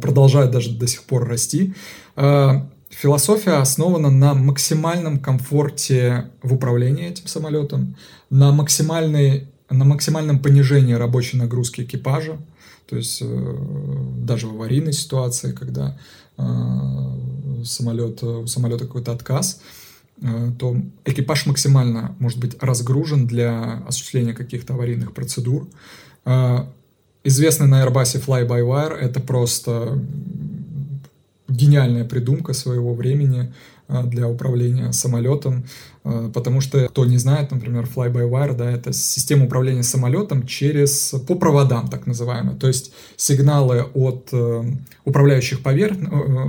продолжает даже до сих пор расти. Э, философия основана на максимальном комфорте в управлении этим самолетом, на, максимальной, на максимальном понижении рабочей нагрузки экипажа, то есть даже в аварийной ситуации, когда самолет, у самолета какой-то отказ – Э, то экипаж максимально может быть разгружен для осуществления каких-то аварийных процедур. Э, известный на Airbus Fly-by-Wire — это просто гениальная придумка своего времени э, для управления самолетом, э, потому что, кто не знает, например, fly-by-wire, да, это система управления самолетом через, по проводам, так называемые, то есть сигналы от э, управляющих, поверх,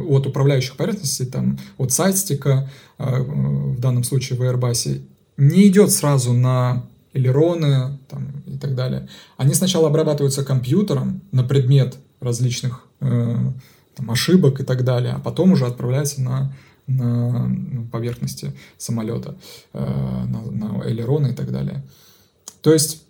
от управляющих поверхностей, там, от сайдстика, в данном случае в Airbus, не идет сразу на элероны там, и так далее. Они сначала обрабатываются компьютером на предмет различных там, ошибок и так далее, а потом уже отправляется на, на поверхности самолета, э, на, на элероны и так далее. То есть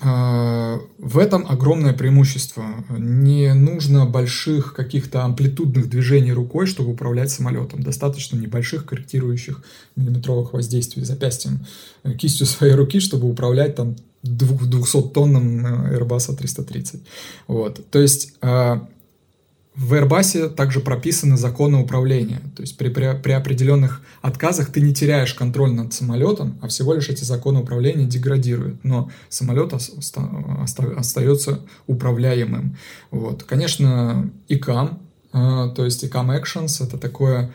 в этом огромное преимущество. Не нужно больших каких-то амплитудных движений рукой, чтобы управлять самолетом. Достаточно небольших корректирующих миллиметровых воздействий запястьем, э, кистью своей руки, чтобы управлять там 200-тонным э, Airbus A330. Вот. То есть а, в Airbus также прописаны законы управления. То есть при, при, при определенных отказах ты не теряешь контроль над самолетом, а всего лишь эти законы управления деградируют. Но самолет оста, оста, остается управляемым. Вот. Конечно, ICAM, э, то есть ICAM Actions, это такое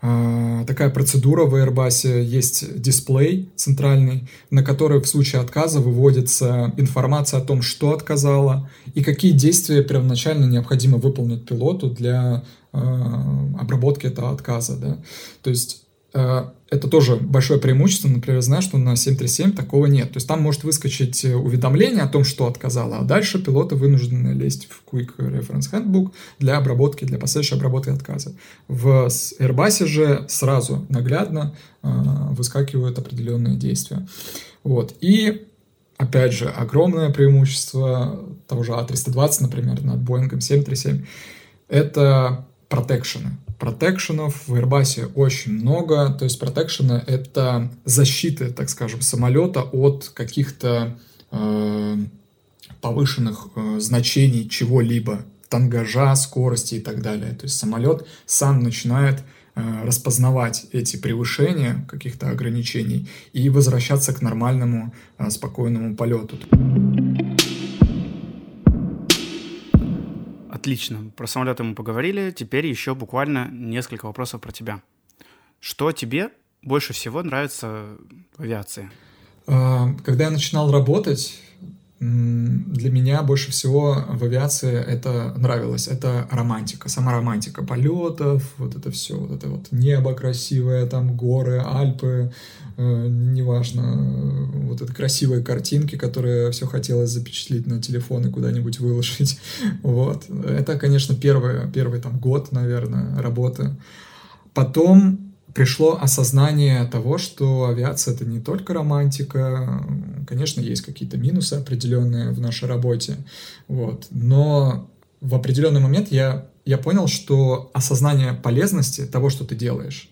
такая процедура в Airbus. Есть дисплей центральный, на который в случае отказа выводится информация о том, что отказало и какие действия первоначально необходимо выполнить пилоту для а, обработки этого отказа. Да? То есть Э, это тоже большое преимущество. Например, знаешь, что на 737 такого нет. То есть там может выскочить э, уведомление о том, что отказало, а дальше пилоты вынуждены лезть в Quick Reference Handbook для обработки, для последующей обработки отказа. В Airbus же сразу наглядно э, выскакивают определенные действия. Вот. И опять же, огромное преимущество того же А320, например, над Boeing 737, это протекшены протекшенов в Airbus очень много. То есть протекшены — это защиты, так скажем, самолета от каких-то э, повышенных э, значений чего-либо, тангажа, скорости и так далее. То есть самолет сам начинает э, распознавать эти превышения каких-то ограничений и возвращаться к нормальному э, спокойному полету. Отлично. Про самолеты мы поговорили. Теперь еще буквально несколько вопросов про тебя. Что тебе больше всего нравится в авиации? А, когда я начинал работать, для меня больше всего в авиации это нравилось. Это романтика, сама романтика полетов, вот это все, вот это вот небо красивое, там горы, Альпы, э, неважно, вот это красивые картинки, которые все хотелось запечатлеть на телефон и куда-нибудь выложить. Вот. Это, конечно, первый, первый там год, наверное, работы. Потом пришло осознание того, что авиация это не только романтика, конечно, есть какие-то минусы определенные в нашей работе, вот, но в определенный момент я, я понял, что осознание полезности того, что ты делаешь,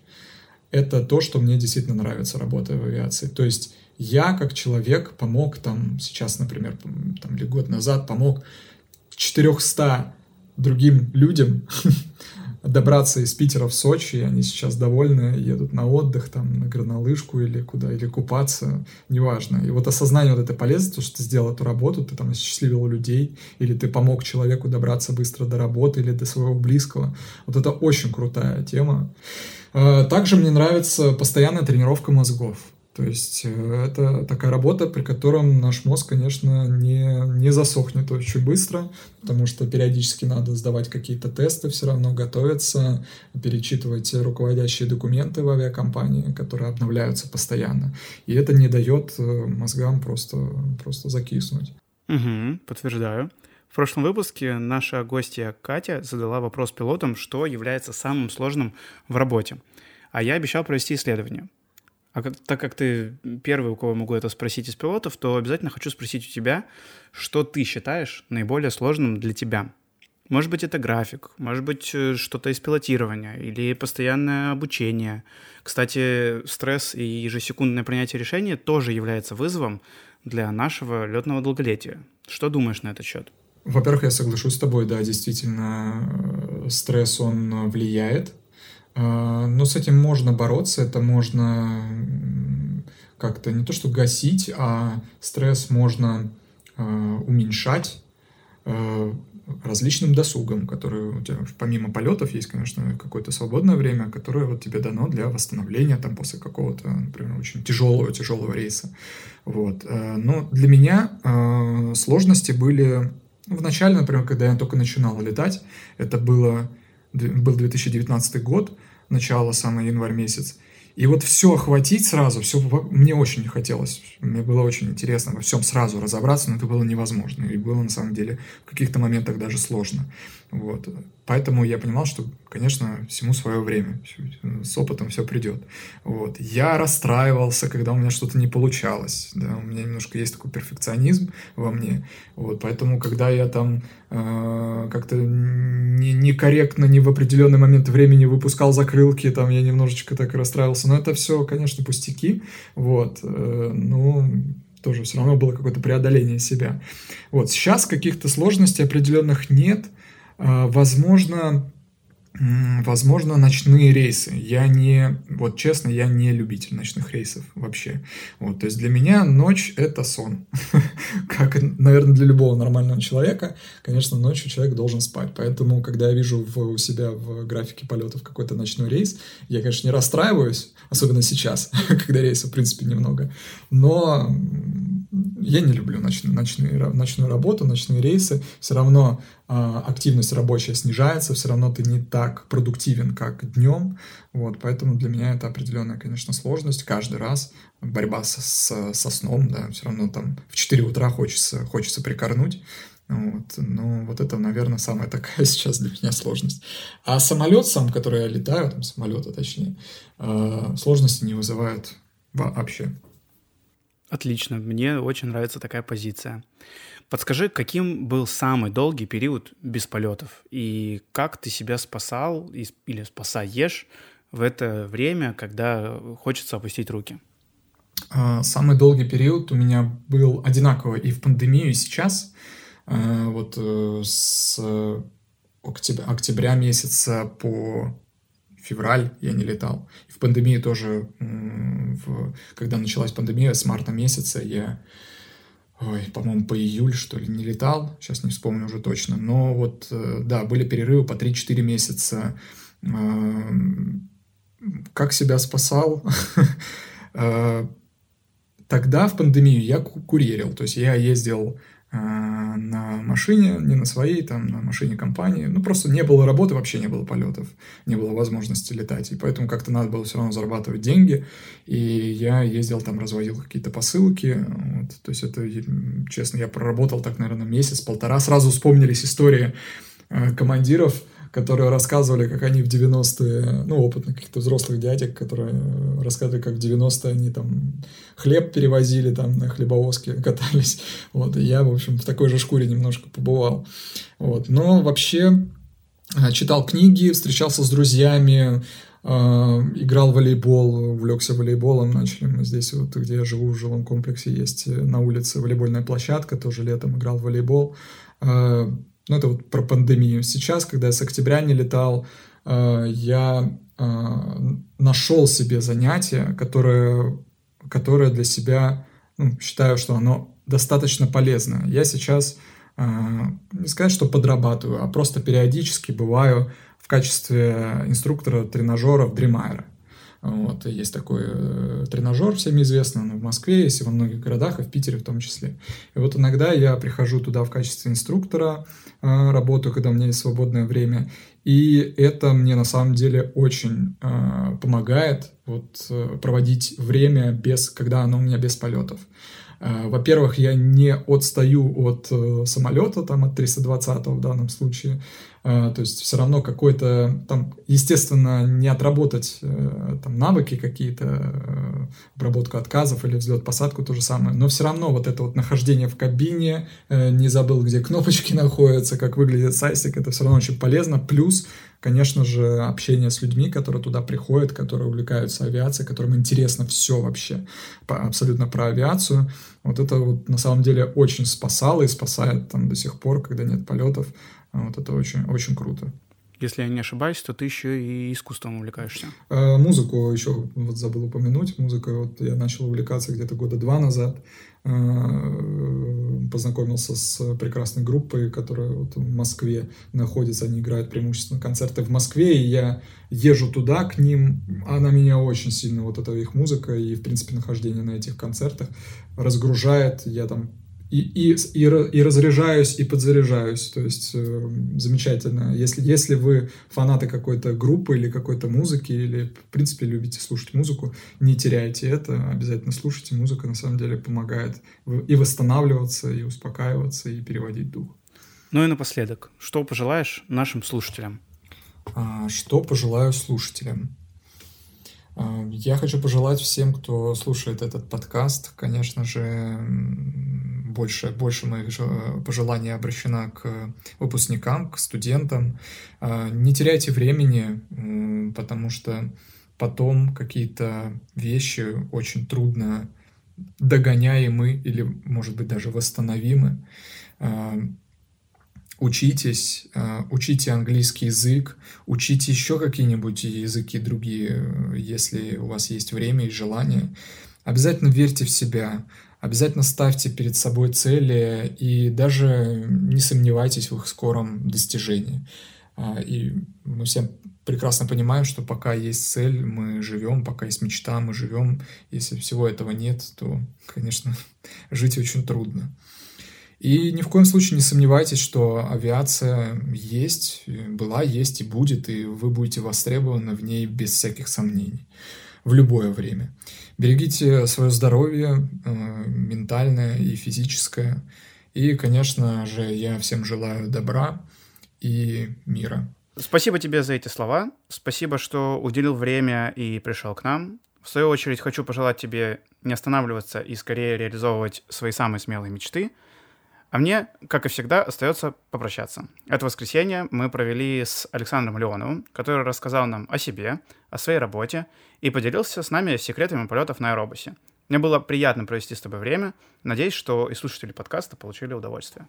это то, что мне действительно нравится, работая в авиации. То есть я, как человек, помог там, сейчас, например, там, или год назад, помог 400 другим людям добраться из Питера в Сочи, они сейчас довольны, едут на отдых, там, на горнолыжку или куда, или купаться, неважно. И вот осознание вот этой полезности, что ты сделал эту работу, ты там осчастливил людей, или ты помог человеку добраться быстро до работы или до своего близкого, вот это очень крутая тема. А, также мне нравится постоянная тренировка мозгов. То есть э, это такая работа, при котором наш мозг, конечно, не, не засохнет очень быстро, потому что периодически надо сдавать какие-то тесты, все равно готовиться, перечитывать руководящие документы в авиакомпании, которые обновляются постоянно. И это не дает э, мозгам просто, просто закиснуть. Угу, подтверждаю. В прошлом выпуске наша гостья Катя задала вопрос пилотам, что является самым сложным в работе. А я обещал провести исследование. А как, так как ты первый, у кого могу это спросить из пилотов, то обязательно хочу спросить у тебя, что ты считаешь наиболее сложным для тебя. Может быть, это график, может быть, э, что-то из пилотирования или постоянное обучение. Кстати, стресс и ежесекундное принятие решения тоже является вызовом для нашего летного долголетия. Что думаешь на этот счет? Во-первых, я соглашусь с тобой, да, действительно, э, стресс, он влияет а, но с этим можно бороться, это можно как-то не то что гасить, а стресс можно а, уменьшать а, различным досугом, который у тебя помимо полетов есть, конечно, какое-то свободное время, которое вот тебе дано для восстановления там после какого-то, например, очень тяжелого тяжелого рейса. Вот. Но для меня сложности были в начале, например, когда я только начинал летать, это было был 2019 год, начало, самый январь месяц. И вот все охватить сразу, все мне очень хотелось. Мне было очень интересно во всем сразу разобраться, но это было невозможно. И было на самом деле в каких-то моментах даже сложно. Вот. Поэтому я понимал, что, конечно, всему свое время. С опытом все придет. Вот. Я расстраивался, когда у меня что-то не получалось. Да? У меня немножко есть такой перфекционизм во мне. Вот. Поэтому, когда я там э, как-то не, некорректно, не в определенный момент времени выпускал закрылки, там я немножечко так расстраивался. Но это все, конечно, пустяки. Вот. Э, ну, тоже все равно было какое-то преодоление себя. Вот. Сейчас каких-то сложностей определенных нет – возможно, Возможно, ночные рейсы. Я не, вот честно, я не любитель ночных рейсов вообще. Вот, то есть для меня ночь – это сон. как, наверное, для любого нормального человека, конечно, ночью человек должен спать. Поэтому, когда я вижу в, у себя в графике полетов какой-то ночной рейс, я, конечно, не расстраиваюсь, особенно сейчас, когда рейсов, в принципе, немного. Но я не люблю ночные, ночные, ночную работу, ночные рейсы. Все равно э, активность рабочая снижается, все равно ты не так продуктивен, как днем. Вот, поэтому для меня это определенная, конечно, сложность. Каждый раз борьба со, со, со сном, да, все равно там в 4 утра хочется, хочется прикорнуть. Вот. Но вот это, наверное, самая такая сейчас для меня сложность. А самолет сам, который я летаю, там самолета точнее, э, сложности не вызывает вообще. Отлично, мне очень нравится такая позиция. Подскажи, каким был самый долгий период без полетов и как ты себя спасал или спасаешь в это время, когда хочется опустить руки? А, самый долгий период у меня был одинаково и в пандемию, и сейчас. А, вот э, с октября месяца по февраль я не летал. И в пандемии тоже, в, когда началась пандемия, с марта месяца я, ой, по-моему, по июль, что ли, не летал, сейчас не вспомню уже точно, но вот, э, да, были перерывы по 3-4 месяца. Как себя спасал? Э, тогда в пандемию я курьерил, то есть я ездил на машине, не на своей, там, на машине компании. Ну, просто не было работы, вообще не было полетов, не было возможности летать. И поэтому как-то надо было все равно зарабатывать деньги. И я ездил там, разводил какие-то посылки. Вот. То есть это, честно, я проработал так, наверное, месяц-полтора. Сразу вспомнились истории э, командиров, которые рассказывали, как они в 90-е, ну, опытных каких-то взрослых дядек, которые рассказывали, как в 90-е они там хлеб перевозили, там на хлебовозке катались. Вот, и я, в общем, в такой же шкуре немножко побывал. Вот, но вообще э, читал книги, встречался с друзьями, э, играл в волейбол, увлекся волейболом, начали мы здесь, вот где я живу, в жилом комплексе, есть на улице волейбольная площадка, тоже летом играл в волейбол, э, ну, это вот про пандемию. Сейчас, когда я с октября не летал, э, я э, нашел себе занятие, которое, которое для себя, ну, считаю, что оно достаточно полезное. Я сейчас, э, не сказать, что подрабатываю, а просто периодически бываю в качестве инструктора тренажера в Dreamire. Вот, есть такой э, тренажер, всем известный, он в Москве есть и во многих городах, и в Питере в том числе. И вот иногда я прихожу туда в качестве инструктора, э, работаю, когда у меня есть свободное время, и это мне на самом деле очень э, помогает вот, э, проводить время, без, когда оно у меня без полетов. Э, во-первых, я не отстаю от э, самолета, там, от 320 в данном случае. Э, то есть все равно какой-то, там, естественно, не отработать там навыки какие-то, обработку отказов или взлет-посадку, то же самое. Но все равно вот это вот нахождение в кабине, не забыл, где кнопочки находятся, как выглядит сайсик, это все равно очень полезно. Плюс конечно же, общение с людьми, которые туда приходят, которые увлекаются авиацией, которым интересно все вообще абсолютно про авиацию. Вот это вот на самом деле очень спасало и спасает там до сих пор, когда нет полетов. Вот это очень, очень круто. Если я не ошибаюсь, то ты еще и искусством увлекаешься. Э, музыку еще вот забыл упомянуть. Музыка вот я начал увлекаться где-то года два назад. Э, познакомился с прекрасной группой, которая вот в Москве находится. Они играют преимущественно концерты в Москве, и я езжу туда к ним. Она меня очень сильно, вот эта их музыка и, в принципе, нахождение на этих концертах разгружает. Я там и, и, и, и разряжаюсь, и подзаряжаюсь. То есть э, замечательно. Если, если вы фанаты какой-то группы или какой-то музыки, или, в принципе, любите слушать музыку, не теряйте это, обязательно слушайте. Музыка, на самом деле, помогает и восстанавливаться, и успокаиваться, и переводить дух. Ну и напоследок, что пожелаешь нашим слушателям? А, что пожелаю слушателям? А, я хочу пожелать всем, кто слушает этот подкаст, конечно же, больше, больше моих пожеланий обращено к выпускникам, к студентам. А, не теряйте времени, потому что потом какие-то вещи очень трудно догоняемы или, может быть, даже восстановимы. Учитесь, а, учите английский язык, учите еще какие-нибудь языки другие, если у вас есть время и желание. Обязательно верьте в себя, обязательно ставьте перед собой цели и даже не сомневайтесь в их скором достижении. А, и мы все прекрасно понимаем, что пока есть цель, мы живем, пока есть мечта, мы живем. Если всего этого нет, то, конечно, жить очень трудно. И ни в коем случае не сомневайтесь, что авиация есть, была, есть и будет, и вы будете востребованы в ней без всяких сомнений в любое время. Берегите свое здоровье, э, ментальное и физическое. И, конечно же, я всем желаю добра и мира. Спасибо тебе за эти слова. Спасибо, что уделил время и пришел к нам. В свою очередь хочу пожелать тебе не останавливаться и скорее реализовывать свои самые смелые мечты – а мне, как и всегда, остается попрощаться. Это воскресенье мы провели с Александром Леоновым, который рассказал нам о себе, о своей работе и поделился с нами секретами полетов на аэробусе. Мне было приятно провести с тобой время. Надеюсь, что и слушатели подкаста получили удовольствие.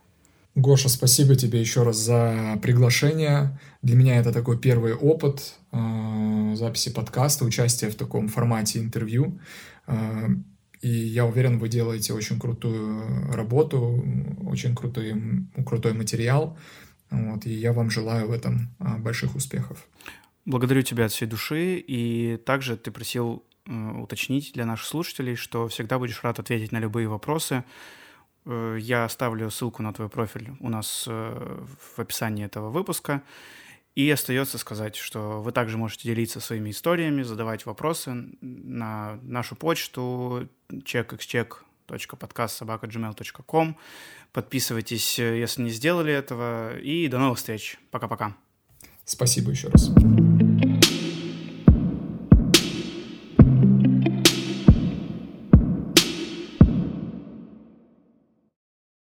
Гоша, спасибо тебе еще раз за приглашение. Для меня это такой первый опыт э, записи подкаста, участия в таком формате интервью. Э, и я уверен, вы делаете очень крутую работу, очень крутой, крутой материал. Вот, и я вам желаю в этом а, больших успехов. Благодарю тебя от всей души. И также ты просил э, уточнить для наших слушателей, что всегда будешь рад ответить на любые вопросы. Э, я оставлю ссылку на твой профиль у нас э, в описании этого выпуска. И остается сказать, что вы также можете делиться своими историями, задавать вопросы на нашу почту checkxcheck.podcastsobaka.gmail.com. Подписывайтесь, если не сделали этого. И до новых встреч. Пока-пока. Спасибо еще раз.